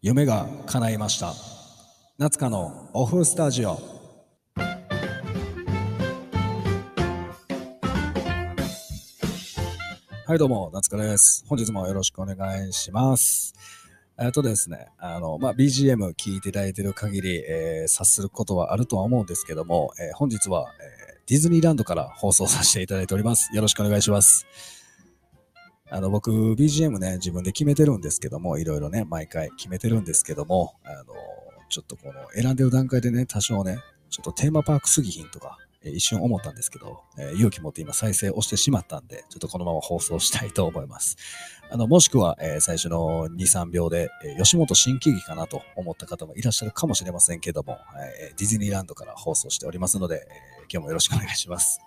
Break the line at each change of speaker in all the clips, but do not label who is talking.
夢が叶いました夏香のオフスタジオはいどうも夏香です本日もよろしくお願いしますえっとですね、あの、まあ、BGM 聴いていただいている限り、えー、察することはあるとは思うんですけども、えー、本日は、えー、ディズニーランドから放送させていただいております。よろしくお願いします。あの、僕、BGM ね、自分で決めてるんですけども、いろいろね、毎回決めてるんですけども、あの、ちょっとこの選んでる段階でね、多少ね、ちょっとテーマパークすぎひんとか、え一瞬思ったんですけど、えー、勇気持って今再生をしてしまったんで、ちょっとこのまま放送したいと思います。あの、もしくは、えー、最初の2、3秒で、えー、吉本新喜劇かなと思った方もいらっしゃるかもしれませんけども、えディズニーランドから放送しておりますので、え今日もよろしくお願いします。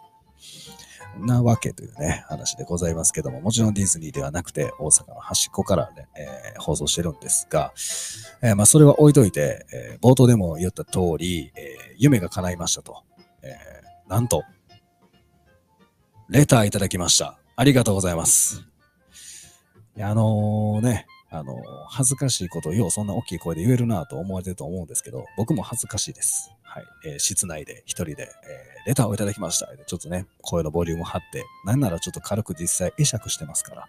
なわけというね、話でございますけども、もちろんディズニーではなくて、大阪の端っこからね、えー、放送してるんですが、えー、まあ、それは置いといて、えー、冒頭でも言った通り、え夢が叶いましたと。えなんと、レターいただきました。ありがとうございます。あのね、あの、恥ずかしいことをようそんな大きい声で言えるなと思われてると思うんですけど、僕も恥ずかしいです。はい。えー、室内で一人で、えー、レターをいただきました。ちょっとね、声のボリューム張って、なんならちょっと軽く実際会釈してますから、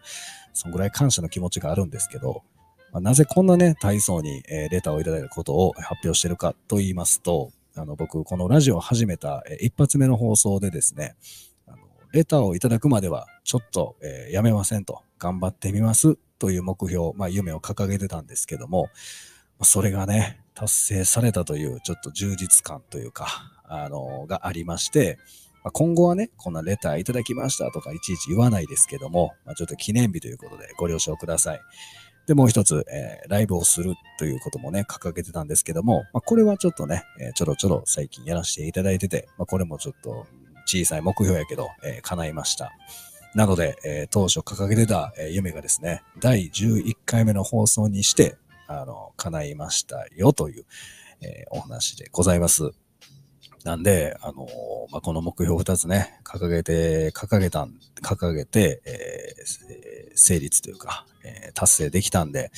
そんぐらい感謝の気持ちがあるんですけど、まあ、なぜこんなね、体操に、えー、レターをいただいたことを発表してるかと言いますと、あの、僕、このラジオを始めた、えー、一発目の放送でですね、あのレターをいただくまでは、ちょっと、えー、やめませんと、頑張ってみますという目標、まあ、夢を掲げてたんですけども、それがね、達成されたというちょっと充実感というか、あの、がありまして、まあ、今後はね、こんなレターいただきましたとかいちいち言わないですけども、まあ、ちょっと記念日ということでご了承ください。で、もう一つ、えー、ライブをするということもね、掲げてたんですけども、まあ、これはちょっとね、えー、ちょろちょろ最近やらせていただいてて、まあ、これもちょっと小さい目標やけど、えー、叶いました。なので、えー、当初掲げてた、えー、夢がですね、第11回目の放送にして、あの、叶いましたよという、えー、お話でございます。なんで、あのまあ、この目標二つね、掲げて、掲げたん、掲げて、え、成立というか、え、達成できたんで、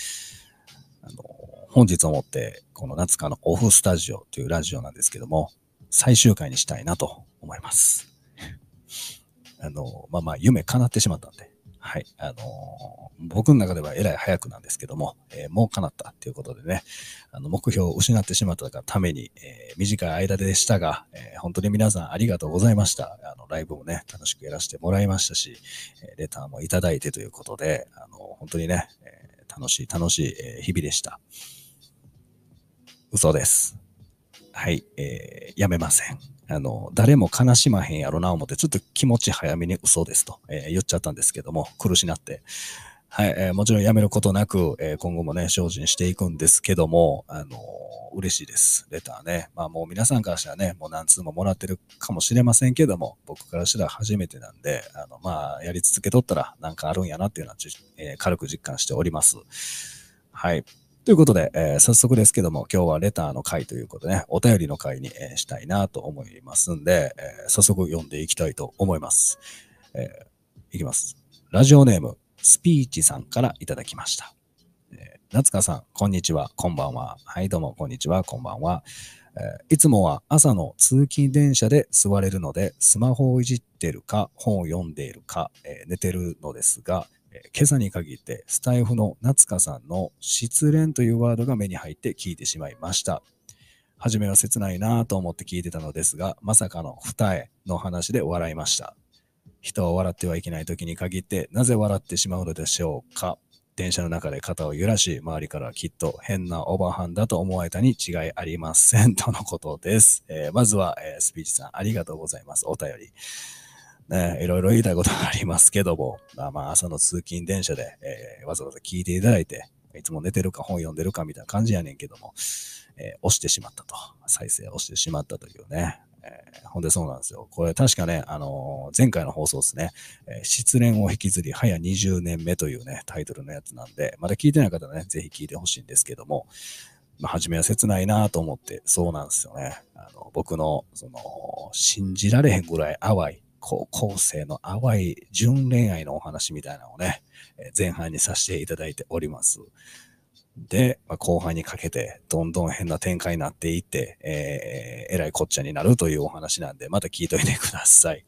あの本日をもって、この夏香のオフスタジオというラジオなんですけども、最終回にしたいなと思います。あの、まあまあ、夢叶ってしまったんで、はい。あの、僕の中ではえらい早くなんですけども、えー、もう叶ったっていうことでね、あの、目標を失ってしまったがために、えー、短い間でしたが、え本当に皆さんありがとうございました。あの、ライブもね、楽しくやらせてもらいましたし、えレターもいただいてということで、あの、本当にね、え楽しい楽しい、え日々でした。嘘です。はい、えー、やめません。あの、誰も悲しまへんやろな思って、ちょっと気持ち早めに嘘ですと、えー、言っちゃったんですけども、苦しなって。はい、えー、もちろんやめることなく、えー、今後もね、精進していくんですけども、あの嬉しいです。レターね。まあもう皆さんからしたらね、もう何通ももらってるかもしれませんけども、僕からしたら初めてなんで、あの、まあ、やり続けとったらなんかあるんやなっていうのは、えー、軽く実感しております。はい。ということで、えー、早速ですけども、今日はレターの回ということでね、お便りの回に、したいなと思いますんで、えー、早速読んでいきたいと思います。えいきます。ラジオネーム、スピーチさんからいただきました。夏香さん、こんにちは、こんばんは。はい、どうも、こんにちは、こんばんは。いつもは朝の通勤電車で座れるので、スマホをいじってるか、本を読んでいるか、え寝てるのですが、今朝に限ってスタイフの夏香さんの失恋というワードが目に入って聞いてしまいました。初めは切ないなぁと思って聞いてたのですが、まさかの二重の話で笑いました。人は笑ってはいけない時に限って、なぜ笑ってしまうのでしょうか電車の中で肩を揺らし、周りからきっと変なオーバーハンだと思われたに違いありません。とのことです。えー、まずは、えー、スピーチさんありがとうございます。お便り。ね、いろいろ言いたいことがありますけども、まあまあ朝の通勤電車で、えー、わざわざ聞いていただいて、いつも寝てるか本読んでるかみたいな感じやねんけども、えー、押してしまったと。再生押してしまったというね。えー、ほんでそうなんですよ。これ確かね、あのー、前回の放送ですね、え、失恋を引きずり早20年目というね、タイトルのやつなんで、まだ聞いてない方はね、ぜひ聞いてほしいんですけども、まあ、初めは切ないなと思って、そうなんですよね。あの、僕の、その、信じられへんぐらい淡い、高校生の淡い純恋愛のお話みたいなのをね、前半にさせていただいております。で、まあ、後半にかけて、どんどん変な展開になっていって、えー、えらいこっちゃになるというお話なんで、また聞いといてください。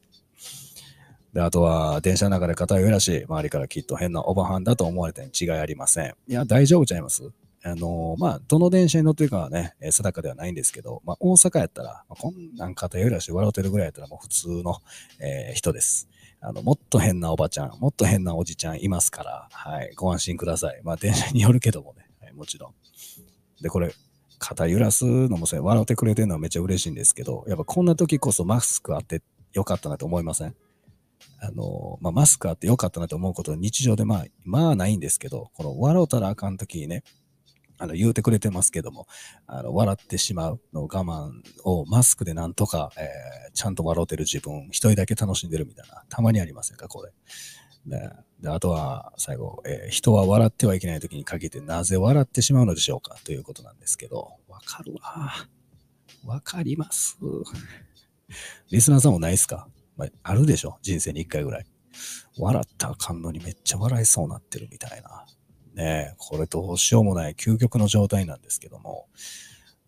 で、あとは、電車の中で肩を揺らし、周りからきっと変なおばはんだと思われたに違いありません。いや、大丈夫ちゃいます？あの、まあ、どの電車に乗ってるかはねえ、定かではないんですけど、まあ、大阪やったら、まあ、こんなん肩揺らして笑ってるぐらいやったらもう普通の、えー、人です。あの、もっと変なおばちゃん、もっと変なおじちゃんいますから、はい、ご安心ください。まあ、電車によるけどもね、はい、もちろん。で、これ、肩揺らすのもそ笑ってくれてるのはめっちゃ嬉しいんですけど、やっぱこんな時こそマスクあってよかったなと思いません？あの、まあ、マスクあってよかったなと思うことは日常でまあ、まあないんですけど、この笑うたらあかん時にね、あの、言うてくれてますけども、あの、笑ってしまうの我慢をマスクでなんとか、えー、ちゃんと笑うてる自分、一人だけ楽しんでるみたいな、たまにありませんか、これ。で、であとは、最後、えー、人は笑ってはいけない時に限ってなぜ笑ってしまうのでしょうかということなんですけど、わかるわ。わかります。リスナーさんもないですか？まあ、あるでしょ？人生に一回ぐらい。笑ったらあかんのにめっちゃ笑いそうになってるみたいな。ねこれどうしようもない究極の状態なんですけども、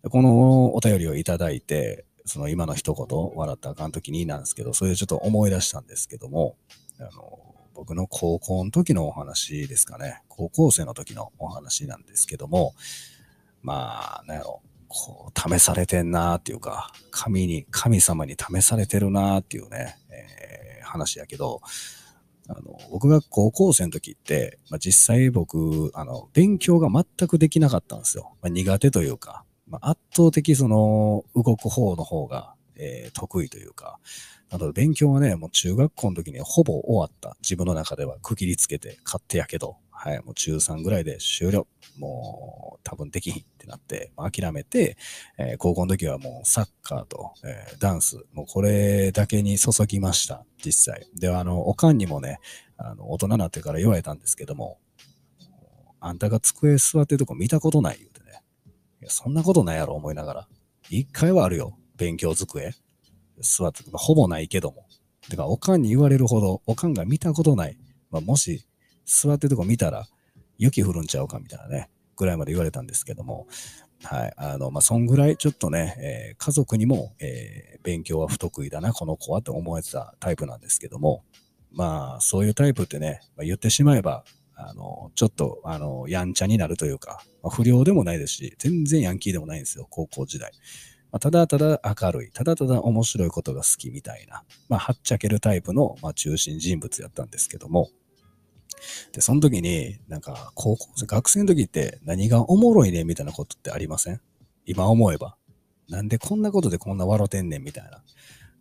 このお便りをいただいて、その今の一言、笑ったあかん時になんですけど、それでちょっと思い出したんですけども、あの、僕の高校の時のお話ですかね。高校生の時のお話なんですけども、まあ、なんやろ、こう、試されてんなーっていうか、神に、神様に試されてるなーっていうね、えー、話やけど、あの、僕が高校生の時って、まあ、実際僕、あの、勉強が全くできなかったんですよ。まあ、苦手というか、まあ、圧倒的その、動く方の方が、えー、得意というか、なので勉強はね、もう中学校の時にほぼ終わった。自分の中では区切りつけて、勝手やけど、はい、もう中3ぐらいで終了。もう多分できひってなって、まあ、諦めて、えー、高校の時はもうサッカーと、えー、ダンス、もうこれだけに注ぎました、実際。では、あの、おかんにもね、あの、大人になってから言われたんですけども、あんたが机座ってるとこ見たことない言うてね。いや、そんなことないやろ思いながら。一回はあるよ、勉強机。座って、ほぼないけども。てか、おかんに言われるほど、おかんが見たことない。まあ、もし、座ってるとこ見たら、雪降るんちゃうかみたいなね、ぐらいまで言われたんですけども、はい。あの、まあ、そんぐらいちょっとね、えー、家族にも、えー、勉強は不得意だな、この子はって思えてたタイプなんですけども、まあ、そういうタイプってね、まあ、言ってしまえば、あの、ちょっと、あの、やんちゃになるというか、まあ、不良でもないですし、全然ヤンキーでもないんですよ、高校時代。まあ、ただただ明るい、ただただ面白いことが好きみたいな、まあ、はっちゃけるタイプの、まあ、中心人物やったんですけども、で、その時に、なんか、高校生、学生の時って何がおもろいねみたいなことってありません？今思えば。なんでこんなことでこんな笑てんねんみたいな。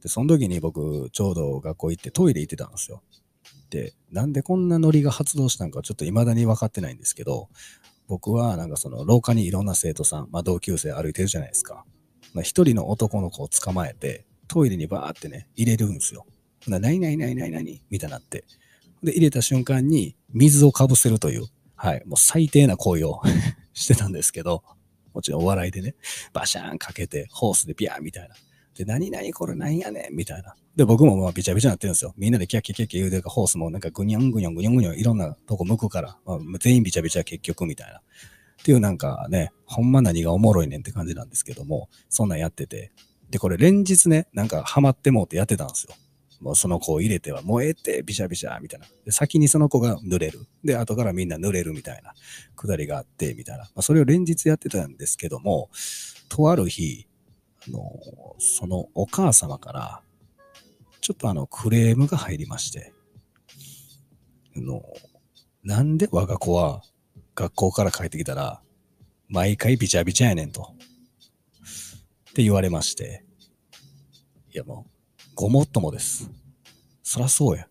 で、その時に僕、ちょうど学校行ってトイレ行ってたんですよ。で、なんでこんなノリが発動したんかちょっと未だに分かってないんですけど、僕はなんかその廊下にいろんな生徒さん、まあ同級生歩いてるじゃないですか。まあ、一人の男の子を捕まえて、トイレにバーってね、入れるんですよ。な、なになになになにみたいなって。で、入れた瞬間に水をかぶせるという、はい、もう最低な行為を してたんですけど、もちろんお笑いでね、バシャーンかけて、ホースでビャーみたいな。で、何々これ何やねんみたいな。で、僕もまあビチャビチャなってるんですよ。みんなでキャッキャキャッキャ言うてるか、ホースもなんかグニョングニョングニョングニョンいろんなとこ向くから、まあ、全員ビチャビチャ結局みたいな。っていうなんかね、ほんま何がおもろいねんって感じなんですけども、そんなんやってて。で、これ連日ね、なんかハマってもうてやってたんですよ。もうその子を入れては燃えてビシャビシャみたいな。で先にその子が濡れる。で、後からみんな濡れるみたいなくだりがあって、みたいな。まあ、それを連日やってたんですけども、とある日、あの、そのお母様から、ちょっとあの、クレームが入りまして、あの、なんで我が子は学校から帰ってきたら、毎回ビチャビチャやねんと。って言われまして、いやもう、ごもっともです。そらそうや。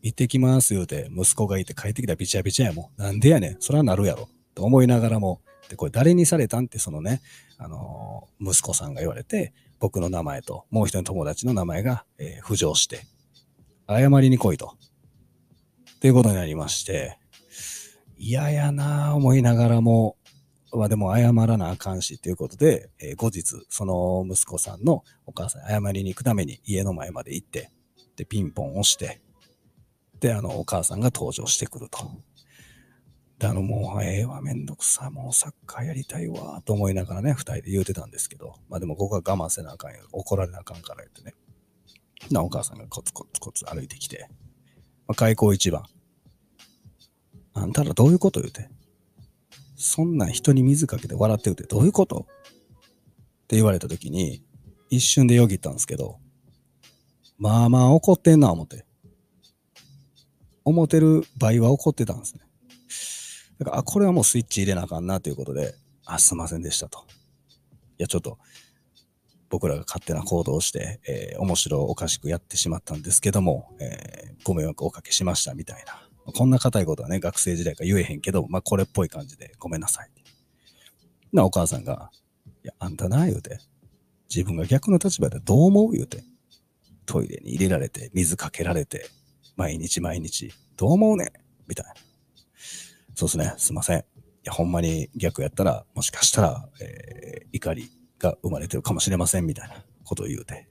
行ってきます言うて、息子がいて帰ってきたらビチャビチャやもん。なんでやねん。そらなるやろ。と思いながらも、で、これ誰にされたんってそのね、あのー、息子さんが言われて、僕の名前ともう一人の友達の名前が、えー、浮上して、謝りに来いと。っていうことになりまして、嫌やなぁ思いながらも、はでも謝らなあかんしということで、えー、後日、その息子さんのお母さん謝りに行くために家の前まで行って、で、ピンポン押して、で、あの、お母さんが登場してくると。で、あの、もう、ええわ、めんどくさ、もうサッカーやりたいわ、と思いながらね、二人で言うてたんですけど、まあでも僕は我慢せなあかんよ。怒られなあかんから言ってね。な、お母さんがコツコツコツ歩いてきて、まあ、開口一番。あんたらどういうこと言うて。そんな人に水かけて笑ってるってどういうこと？って言われた時に、一瞬でよぎったんですけど、まあまあ怒ってんな、思って。思ってる倍は怒ってたんですね。だから、あ、これはもうスイッチ入れなあかんなということで、あ、すいませんでしたと。いや、ちょっと、僕らが勝手な行動をして、えー、面白おかしくやってしまったんですけども、えー、ご迷惑をおかけしましたみたいな。こんな硬いことはね、学生時代から言えへんけど、まあ、これっぽい感じでごめんなさい。な、お母さんが、いや、あんたな、言うて。自分が逆の立場でどう思う言うて。トイレに入れられて、水かけられて、毎日毎日、どう思うねみたいな。そうですね、すいません。いや、ほんまに逆やったら、もしかしたら、えー、怒りが生まれてるかもしれません、みたいなことを言うて。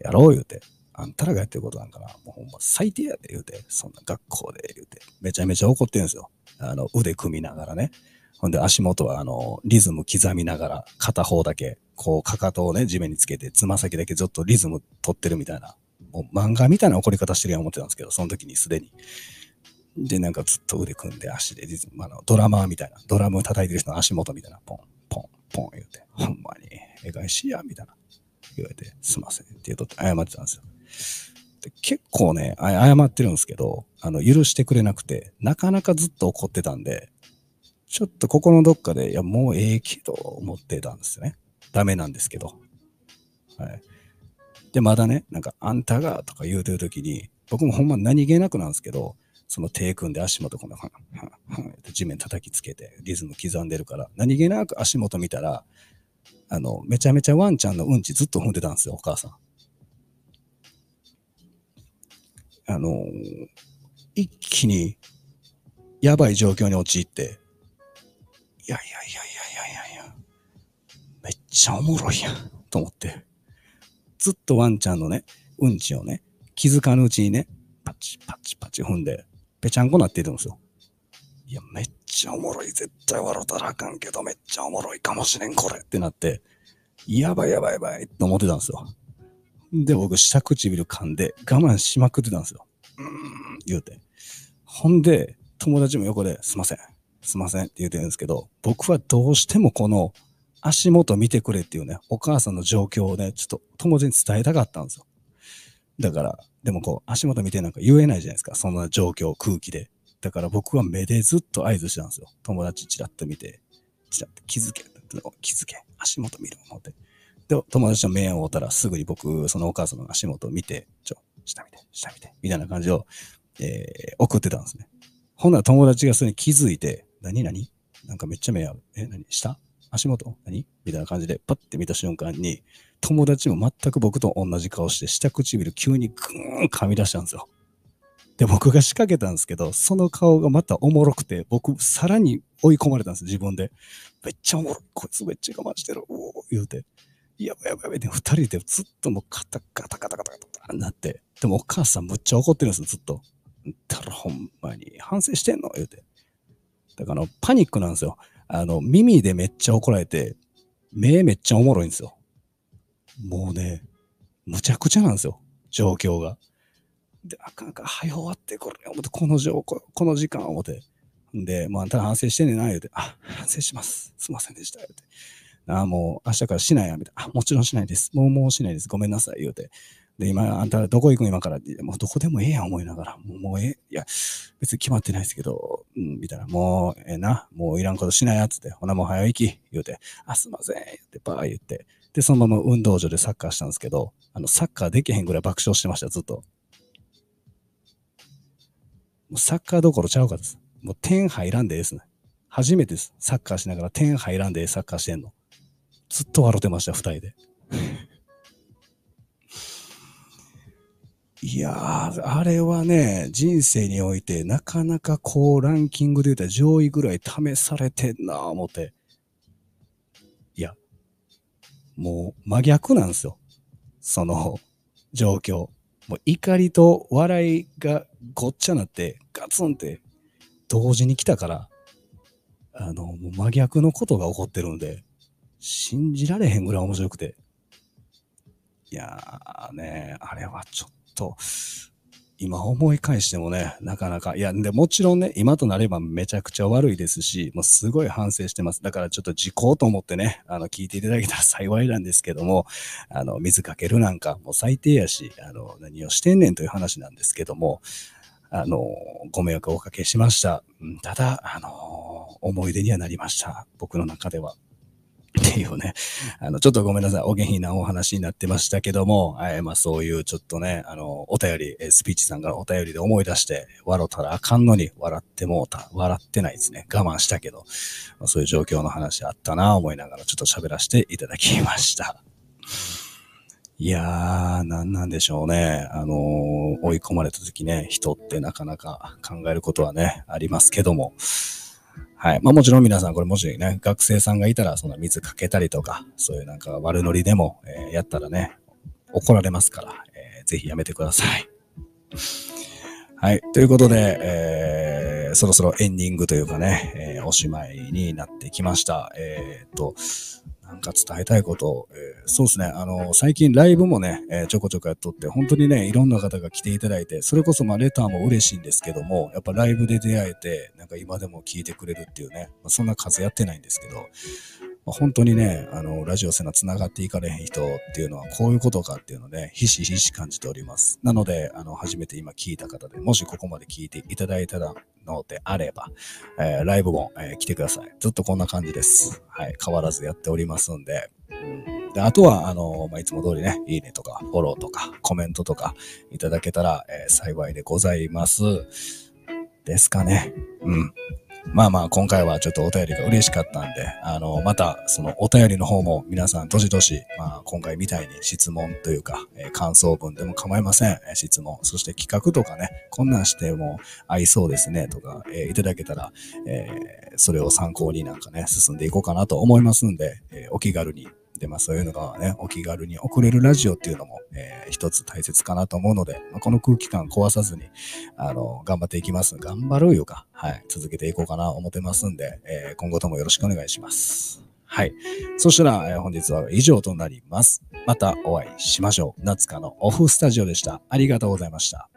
やろう言うて。あんたらがやってることなんかな。もうほんま最低やで言うて。そんな学校で言うて。めちゃめちゃ怒ってるんですよ。あの、腕組みながらね。ほんで足元はあの、リズム刻みながら、片方だけ、こう、かかとをね、地面につけて、つま先だけずっとリズム取ってるみたいな。もう漫画みたいな怒り方してるやん思ってたんですけど、その時にすでに。で、なんかずっと腕組んで足でリズム、あの、ドラマーみたいな、ドラム叩いてる人の足元みたいな、ポン、ポン、ポン言うて、ほんまに、えがいしいや、みたいな、言われて、すいませんって言うとって謝ってたんですよ。で結構ね、謝ってるんですけど、あの、許してくれなくて、なかなかずっと怒ってたんで、ちょっと心のどっかで、いや、もうええけど、思ってたんですよね。ダメなんですけど。はい。で、まだね、なんか、あんたがとか言うてるときに、僕もほんま何気なくなんですけど、その手組んで足元この、はん、はん、はん地面叩きつけてリズム刻んでるから、何気なく足元見たら、あの、めちゃめちゃワンちゃんのうんちずっと踏んでたんですよ、お母さん。あの一気にやばい状況に陥って、いやいやいやいやいやいやいや、めっちゃおもろいやん、と思って。ずっとワンちゃんのね、うんちをね、気づかぬうちにね、パチパチパチ踏んで、ぺちゃんこなっているんですよ。いや、めっちゃおもろい。絶対笑ったらあかんけど、めっちゃおもろいかもしれん、これってなって、やばいやばいやばいって思ってたんですよ。で、僕、下唇噛んで我慢しまくってたんですよ。うーん、言うて。ほんで、友達も横で、すいません、すいませんって言うてるんですけど、僕はどうしてもこの足元見てくれっていうね、お母さんの状況をね、ちょっと友達に伝えたかったんですよ。だから、でもこう、足元見てなんか言えないじゃないですか。そんな状況、空気で。だから僕は目でずっと合図してたんですよ。友達チラッと見て、チラッと気づけ、気づけ、足元見る思って。で、友達の目を追ったらすぐに僕、そのお母さんの足元を見て、ちょ、下見て、下見て、みたいな感じを、えー、送ってたんですね。ほんなら友達がそれに気づいて、何何？なんかめっちゃ目合う。え、何？下？足元？何？みたいな感じで、パッて見た瞬間に、友達も全く僕と同じ顔して、下唇急にグーン噛み出したんですよ。で、僕が仕掛けたんですけど、その顔がまたおもろくて、僕、さらに追い込まれたんです、自分で。めっちゃおもろい。こいつめっちゃ我慢してる。おお言うて。やばいやばいやばい。で、二人でずっともうカタカタカタカタカタなって。でもお母さんむっちゃ怒ってるんですよ、ずっと。たらほんまに、反省してんの言うて。だから、パニックなんですよ。あの、耳でめっちゃ怒られて、目めっちゃおもろいんですよ。もうね、むちゃくちゃなんですよ。状況が。で、あかんかん、早終わってこれ、思って、この状況、この時間思って。で、もうあんた反省してんねんな、言うて、あ、反省します。すいませんでした、言うて。あ、もう明日からしないや、みたいな。あ、もちろんしないです。もう、もうしないです。ごめんなさい、言うて。で、今、あんたどこ行くん今からもうどこでもええやん思いながら、もう、もうええ、いや、別に決まってないですけど、うん、みたいな、もうええな、もういらんことしないやつって、ほなもう早行き、言うて、あ、すいません、言って、ばー言って、で、そのまま運動場でサッカーしたんですけど、あの、サッカーできへんぐらい爆笑してました、ずっと。もうサッカーどころちゃうかです。もう点入らんでええですね。初めてです。サッカーしながら点入らんでサッカーしてんの。ずっと笑ってました、二人で。いやー、あれはね、人生においてなかなかこうランキングで言うたら上位ぐらい試されてんなぁ思って。いや、もう真逆なんですよ。その状況。もう怒りと笑いがごっちゃなってガツンって同時に来たから、あの、もう真逆のことが起こってるんで、信じられへんぐらい面白くて。いやーね、あれはちょっと、今思い返してもね、なかなか、いや、で、もちろんね、今となればめちゃくちゃ悪いですし、もうすごい反省してます。だからちょっと時効と思ってね、あの、聞いていただけたら幸いなんですけども、あの、水かけるなんかもう最低やし、あの、何をしてんねんという話なんですけども、あの、ご迷惑をおかけしました。ただ、あの、思い出にはなりました。僕の中では。っていうね、あの、ちょっとごめんなさい。お下品なお話になってましたけども、はい、まあそういうちょっとね、あの、お便り、えスピーチさんからお便りで思い出して、笑ったらあかんのに笑ってもうた。笑ってないですね。我慢したけど、まあそういう状況の話あったな思いながらちょっと喋らせていただきました。いやー、なんなんでしょうね。あのー追い込まれた時ね、人ってなかなか考えることはね、ありますけども。はい。まあもちろん皆さん、これもしね、学生さんがいたら、その水かけたりとか、そういうなんか悪ノリでも、えーやったらね、怒られますから、えーぜひやめてください。はい。ということで、えーそろそろエンディングというかね、えーおしまいになってきました。えーっと、なんか伝えたいこと、えーそうですね、あの、最近ライブもね、えーちょこちょこやっとって、本当にね、いろんな方が来ていただいて、それこそまあレターも嬉しいんですけども、やっぱライブで出会えて、なんか今でも聞いてくれるっていうね、まあ、そんな数やってないんですけど、まあ本当にね、あの、ラジオせな繋がっていかれへん人っていうのはこういうことかっていうので、ひしひし感じております。なので、あの、初めて今聞いた方で、もしここまで聞いていただいたのであれば、えーライブも、えー来てください。ずっとこんな感じです。はい。変わらずやっておりますんで。うん、であとは、あの、まあ、いつも通りね、いいねとか、フォローとか、コメントとかいただけたら、えー幸いでございます。ですかね。うん。まあまあ、今回はちょっとお便りが嬉しかったんで、あの、また、そのお便りの方も皆さん、どしどし、まあ、今回みたいに質問というか、えー感想文でも構いません。質問、そして企画とかね、こんなんしても合いそうですね、とか、えーいただけたら、えーそれを参考になんかね、進んでいこうかなと思いますんで、えお気軽に。で、まあそういうのがね、お気軽に送れるラジオっていうのも、えー一つ大切かなと思うので、まあ、この空気感壊さずに、あの、頑張っていきます。頑張るいうか、はい、続けていこうかな思ってますんで、えー今後ともよろしくお願いします。はい。そしたら、えー本日は以上となります。またお会いしましょう。夏香のオフスタジオでした。ありがとうございました。